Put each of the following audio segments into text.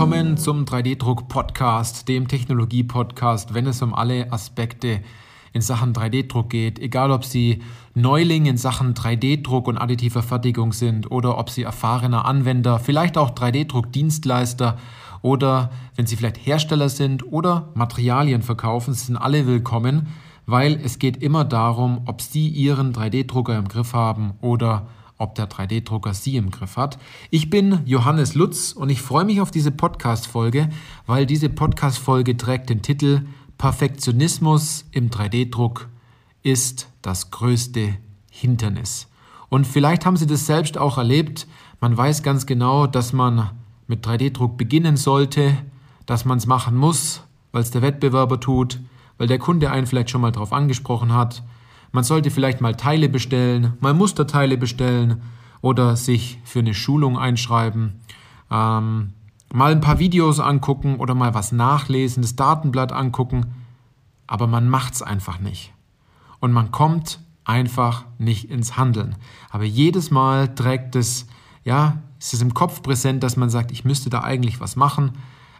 Willkommen zum 3D-Druck-Podcast, dem Technologie-Podcast, wenn es um alle Aspekte in Sachen 3D-Druck geht. Egal, ob Sie Neuling in Sachen 3D-Druck und additiver Fertigung sind oder ob Sie erfahrener Anwender, vielleicht auch 3D-Druck-Dienstleister oder wenn Sie vielleicht Hersteller sind oder Materialien verkaufen, sind alle willkommen, weil es geht immer darum, ob Sie Ihren 3D-Drucker im Griff haben oder ob der 3D-Drucker Sie im Griff hat. Ich bin Johannes Lutz und ich freue mich auf diese Podcast-Folge, weil diese Podcast-Folge trägt den Titel Perfektionismus im 3D-Druck ist das größte Hindernis. Und vielleicht haben Sie das selbst auch erlebt. Man weiß ganz genau, dass man mit 3D-Druck beginnen sollte, dass man es machen muss, weil es der Wettbewerber tut, weil der Kunde einen vielleicht schon mal darauf angesprochen hat. Man sollte vielleicht mal Teile bestellen, mal Musterteile bestellen oder sich für eine Schulung einschreiben, ähm, mal ein paar Videos angucken oder mal was nachlesen, das Datenblatt angucken, aber man macht es einfach nicht. Und man kommt einfach nicht ins Handeln. Aber jedes Mal trägt es, ja, ist es im Kopf präsent, dass man sagt, ich müsste da eigentlich was machen,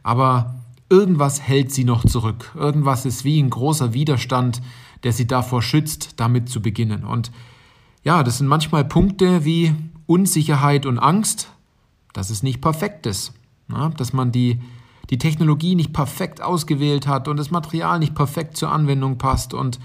aber irgendwas hält sie noch zurück. Irgendwas ist wie ein großer Widerstand, der sie davor schützt, damit zu beginnen. Und ja, das sind manchmal Punkte wie Unsicherheit und Angst, dass es nicht perfekt ist, ja, dass man die, die Technologie nicht perfekt ausgewählt hat und das Material nicht perfekt zur Anwendung passt und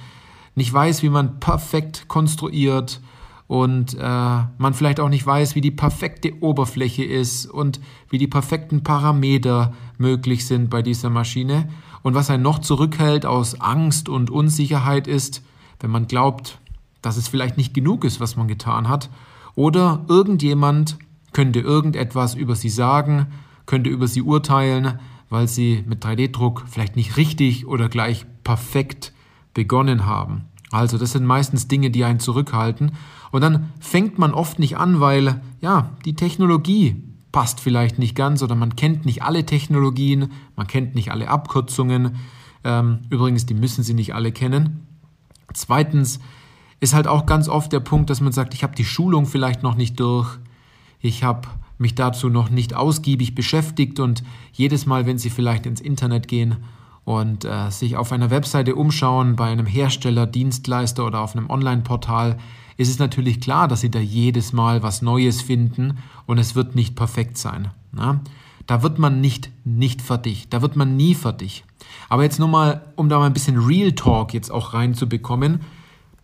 nicht weiß, wie man perfekt konstruiert und äh, man vielleicht auch nicht weiß, wie die perfekte Oberfläche ist und wie die perfekten Parameter möglich sind bei dieser Maschine. Und was einen noch zurückhält aus Angst und Unsicherheit ist, wenn man glaubt, dass es vielleicht nicht genug ist, was man getan hat, oder irgendjemand könnte irgendetwas über sie sagen, könnte über sie urteilen, weil sie mit 3D-Druck vielleicht nicht richtig oder gleich perfekt begonnen haben. Also das sind meistens Dinge, die einen zurückhalten. Und dann fängt man oft nicht an, weil ja, die Technologie passt vielleicht nicht ganz oder man kennt nicht alle Technologien, man kennt nicht alle Abkürzungen. Ähm, übrigens, die müssen Sie nicht alle kennen. Zweitens ist halt auch ganz oft der Punkt, dass man sagt, ich habe die Schulung vielleicht noch nicht durch, ich habe mich dazu noch nicht ausgiebig beschäftigt und jedes Mal, wenn Sie vielleicht ins Internet gehen und äh, sich auf einer Webseite umschauen, bei einem Hersteller, Dienstleister oder auf einem Online-Portal, ist es natürlich klar, dass Sie da jedes Mal was Neues finden und es wird nicht perfekt sein. Na? Da wird man nicht, nicht fertig, da wird man nie fertig. Aber jetzt nur mal, um da mal ein bisschen Real Talk jetzt auch reinzubekommen,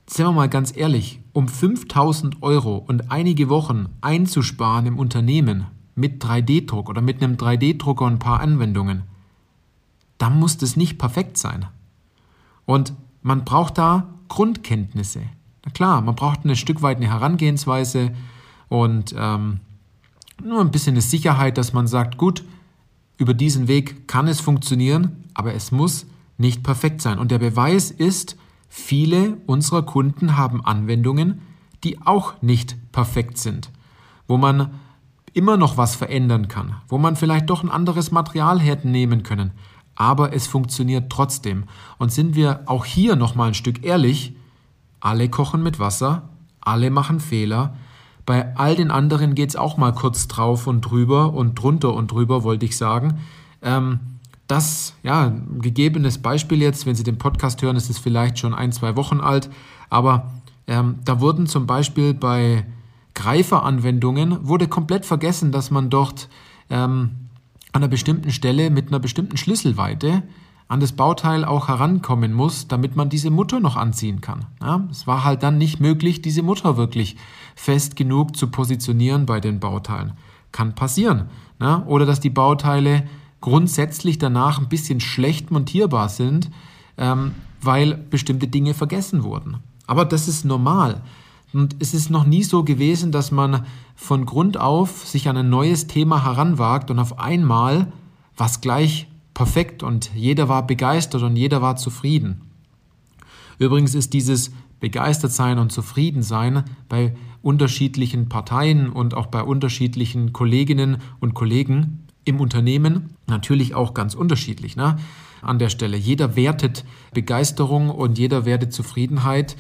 sind wir mal ganz ehrlich, um 5000 Euro und einige Wochen einzusparen im Unternehmen mit 3D-Druck oder mit einem 3D-Drucker und ein paar Anwendungen, dann muss das nicht perfekt sein. Und man braucht da Grundkenntnisse. Na klar, man braucht ein Stück weit eine Herangehensweise und ähm, nur ein bisschen eine Sicherheit, dass man sagt, gut, über diesen Weg kann es funktionieren, aber es muss nicht perfekt sein. Und der Beweis ist, viele unserer Kunden haben Anwendungen, die auch nicht perfekt sind, wo man immer noch was verändern kann, wo man vielleicht doch ein anderes Material hätte nehmen können, aber es funktioniert trotzdem. Und sind wir auch hier nochmal ein Stück ehrlich, alle kochen mit Wasser, alle machen Fehler. Bei all den anderen geht es auch mal kurz drauf und drüber und drunter und drüber, wollte ich sagen. Ähm, das, ja, gegebenes Beispiel jetzt, wenn Sie den Podcast hören, ist es vielleicht schon ein, zwei Wochen alt, aber ähm, da wurden zum Beispiel bei Greiferanwendungen, wurde komplett vergessen, dass man dort ähm, an einer bestimmten Stelle mit einer bestimmten Schlüsselweite an das Bauteil auch herankommen muss, damit man diese Mutter noch anziehen kann. Ja, es war halt dann nicht möglich, diese Mutter wirklich fest genug zu positionieren bei den Bauteilen. Kann passieren. Ja, oder dass die Bauteile grundsätzlich danach ein bisschen schlecht montierbar sind, ähm, weil bestimmte Dinge vergessen wurden. Aber das ist normal. Und es ist noch nie so gewesen, dass man von Grund auf sich an ein neues Thema heranwagt und auf einmal was gleich perfekt und jeder war begeistert und jeder war zufrieden. Übrigens ist dieses begeistert sein und zufrieden sein bei unterschiedlichen Parteien und auch bei unterschiedlichen Kolleginnen und Kollegen im Unternehmen natürlich auch ganz unterschiedlich. Ne? An der Stelle. Jeder wertet Begeisterung und jeder wertet Zufriedenheit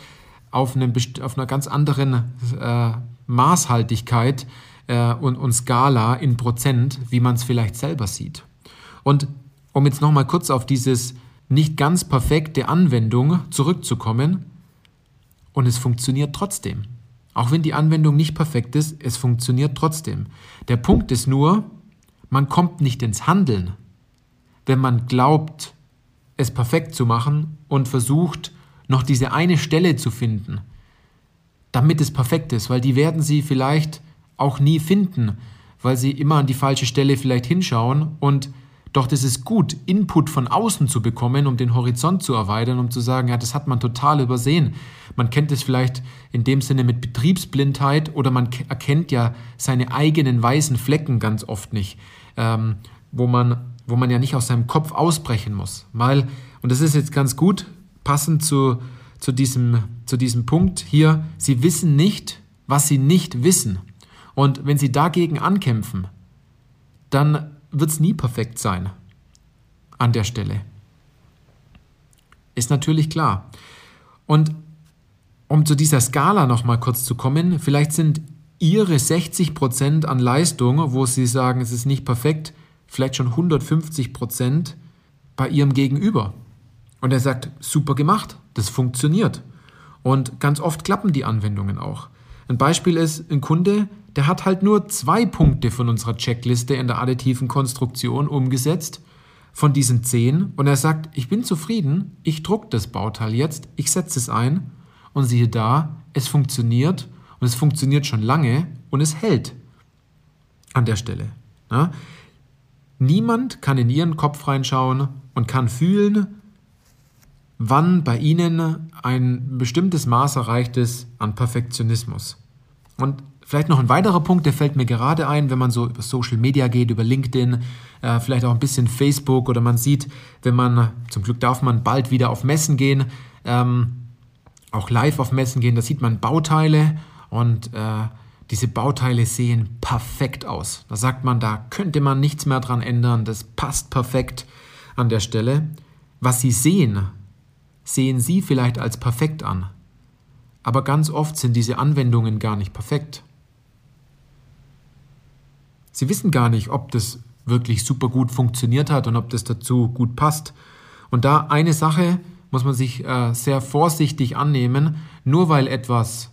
auf, einem, auf einer ganz anderen äh, Maßhaltigkeit, äh, und, und Skala in Prozent, wie man es vielleicht selber sieht. Und um jetzt nochmal kurz auf dieses nicht ganz perfekte Anwendung zurückzukommen, und es funktioniert trotzdem. Auch wenn die Anwendung nicht perfekt ist, es funktioniert trotzdem. Der Punkt ist nur, man kommt nicht ins Handeln, wenn man glaubt, es perfekt zu machen und versucht, noch diese eine Stelle zu finden, damit es perfekt ist, weil die werden sie vielleicht auch nie finden, weil sie immer an die falsche Stelle vielleicht hinschauen und doch das ist gut, Input von außen zu bekommen, um den Horizont zu erweitern, um zu sagen, ja, das hat man total übersehen. Man kennt es vielleicht in dem Sinne mit Betriebsblindheit oder man erkennt ja seine eigenen weißen Flecken ganz oft nicht, ähm, wo, man, wo man ja nicht aus seinem Kopf ausbrechen muss. Weil, und das ist jetzt ganz gut, passend zu, zu, diesem, zu diesem Punkt hier, sie wissen nicht, was sie nicht wissen. Und wenn sie dagegen ankämpfen, dann wird es nie perfekt sein an der Stelle. Ist natürlich klar. Und um zu dieser Skala nochmal kurz zu kommen, vielleicht sind Ihre 60% an Leistung, wo Sie sagen, es ist nicht perfekt, vielleicht schon 150% bei Ihrem Gegenüber. Und er sagt, super gemacht, das funktioniert. Und ganz oft klappen die Anwendungen auch. Ein Beispiel ist ein Kunde, der hat halt nur zwei Punkte von unserer Checkliste in der additiven Konstruktion umgesetzt von diesen zehn und er sagt, ich bin zufrieden, ich druck das Bauteil jetzt, ich setze es ein und siehe da, es funktioniert und es funktioniert schon lange und es hält an der Stelle. Ja? Niemand kann in ihren Kopf reinschauen und kann fühlen, wann bei ihnen ein bestimmtes Maß erreicht ist an Perfektionismus. Und Vielleicht noch ein weiterer Punkt, der fällt mir gerade ein, wenn man so über Social Media geht, über LinkedIn, äh, vielleicht auch ein bisschen Facebook oder man sieht, wenn man, zum Glück darf man bald wieder auf Messen gehen, ähm, auch live auf Messen gehen, da sieht man Bauteile und äh, diese Bauteile sehen perfekt aus. Da sagt man, da könnte man nichts mehr dran ändern, das passt perfekt an der Stelle. Was Sie sehen, sehen Sie vielleicht als perfekt an. Aber ganz oft sind diese Anwendungen gar nicht perfekt. Sie wissen gar nicht, ob das wirklich super gut funktioniert hat und ob das dazu gut passt. Und da eine Sache muss man sich äh, sehr vorsichtig annehmen, nur weil etwas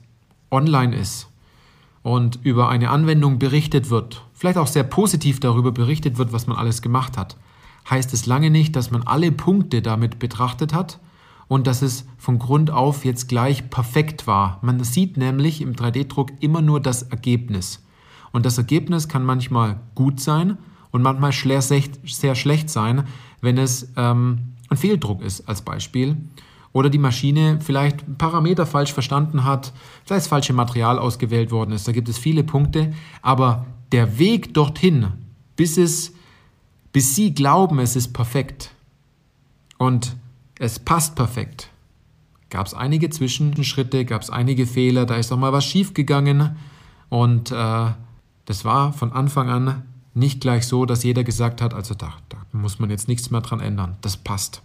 online ist und über eine Anwendung berichtet wird, vielleicht auch sehr positiv darüber berichtet wird, was man alles gemacht hat, heißt es lange nicht, dass man alle Punkte damit betrachtet hat und dass es von Grund auf jetzt gleich perfekt war. Man sieht nämlich im 3D-Druck immer nur das Ergebnis. Und das Ergebnis kann manchmal gut sein und manchmal sehr schlecht sein, wenn es ähm, ein Fehldruck ist, als Beispiel. Oder die Maschine vielleicht Parameter falsch verstanden hat, vielleicht das falsche Material ausgewählt worden ist. Da gibt es viele Punkte. Aber der Weg dorthin, bis, es, bis Sie glauben, es ist perfekt und es passt perfekt, gab es einige Zwischenschritte, gab es einige Fehler, da ist auch mal was schiefgegangen und äh, das war von Anfang an nicht gleich so, dass jeder gesagt hat, also da, da muss man jetzt nichts mehr dran ändern. Das passt.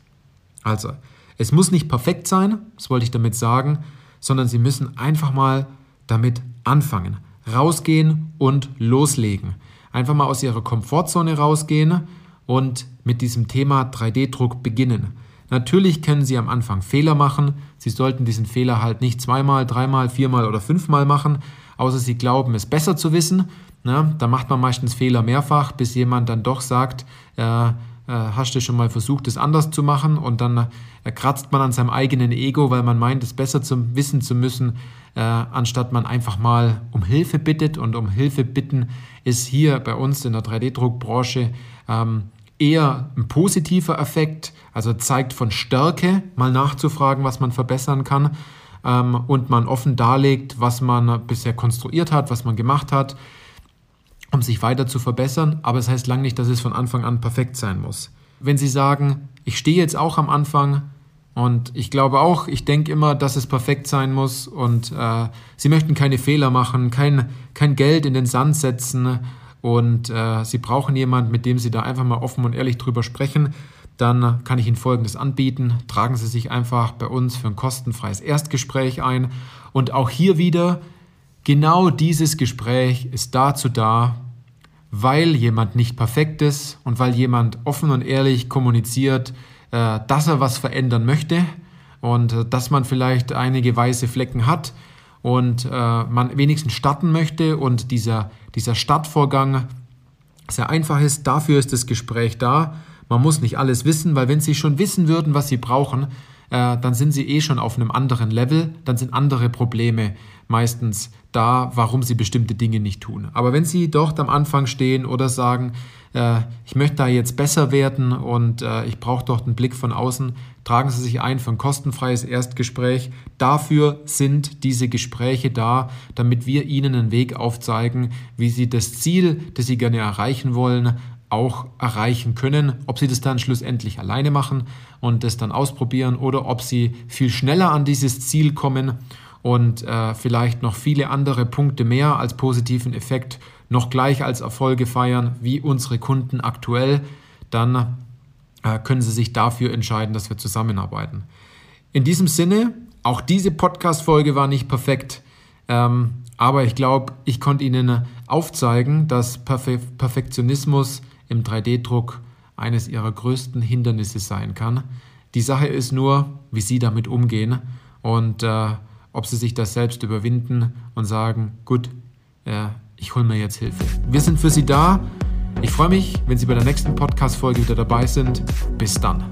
Also, es muss nicht perfekt sein, das wollte ich damit sagen, sondern Sie müssen einfach mal damit anfangen. Rausgehen und loslegen. Einfach mal aus Ihrer Komfortzone rausgehen und mit diesem Thema 3D-Druck beginnen. Natürlich können Sie am Anfang Fehler machen. Sie sollten diesen Fehler halt nicht zweimal, dreimal, viermal oder fünfmal machen, außer Sie glauben, es besser zu wissen. Ne? Da macht man meistens Fehler mehrfach, bis jemand dann doch sagt, äh, äh, hast du schon mal versucht, es anders zu machen und dann äh, kratzt man an seinem eigenen Ego, weil man meint, es besser zu wissen zu müssen, äh, anstatt man einfach mal um Hilfe bittet. Und um Hilfe bitten ist hier bei uns in der 3D-Druckbranche ähm, eher ein positiver Effekt, also zeigt von Stärke, mal nachzufragen, was man verbessern kann ähm, und man offen darlegt, was man bisher konstruiert hat, was man gemacht hat um sich weiter zu verbessern, aber es das heißt lange nicht, dass es von Anfang an perfekt sein muss. Wenn Sie sagen, ich stehe jetzt auch am Anfang und ich glaube auch, ich denke immer, dass es perfekt sein muss und äh, Sie möchten keine Fehler machen, kein, kein Geld in den Sand setzen und äh, Sie brauchen jemanden, mit dem Sie da einfach mal offen und ehrlich drüber sprechen, dann kann ich Ihnen Folgendes anbieten. Tragen Sie sich einfach bei uns für ein kostenfreies Erstgespräch ein. Und auch hier wieder Genau dieses Gespräch ist dazu da, weil jemand nicht perfekt ist und weil jemand offen und ehrlich kommuniziert, äh, dass er was verändern möchte und äh, dass man vielleicht einige weiße Flecken hat und äh, man wenigstens starten möchte und dieser, dieser Startvorgang sehr einfach ist. Dafür ist das Gespräch da. Man muss nicht alles wissen, weil wenn Sie schon wissen würden, was Sie brauchen, äh, dann sind Sie eh schon auf einem anderen Level, dann sind andere Probleme meistens da, warum Sie bestimmte Dinge nicht tun. Aber wenn Sie dort am Anfang stehen oder sagen, äh, ich möchte da jetzt besser werden und äh, ich brauche dort einen Blick von außen, tragen Sie sich ein für ein kostenfreies Erstgespräch. Dafür sind diese Gespräche da, damit wir Ihnen einen Weg aufzeigen, wie Sie das Ziel, das Sie gerne erreichen wollen, auch erreichen können. Ob Sie das dann schlussendlich alleine machen und das dann ausprobieren oder ob Sie viel schneller an dieses Ziel kommen und äh, vielleicht noch viele andere Punkte mehr als positiven Effekt noch gleich als Erfolge feiern, wie unsere Kunden aktuell, dann äh, können Sie sich dafür entscheiden, dass wir zusammenarbeiten. In diesem Sinne, auch diese Podcast-Folge war nicht perfekt, ähm, aber ich glaube, ich konnte Ihnen aufzeigen, dass Perfe Perfektionismus im 3D-Druck eines Ihrer größten Hindernisse sein kann. Die Sache ist nur, wie Sie damit umgehen und äh, ob Sie sich das selbst überwinden und sagen, gut, äh, ich hole mir jetzt Hilfe. Wir sind für Sie da. Ich freue mich, wenn Sie bei der nächsten Podcast-Folge wieder dabei sind. Bis dann.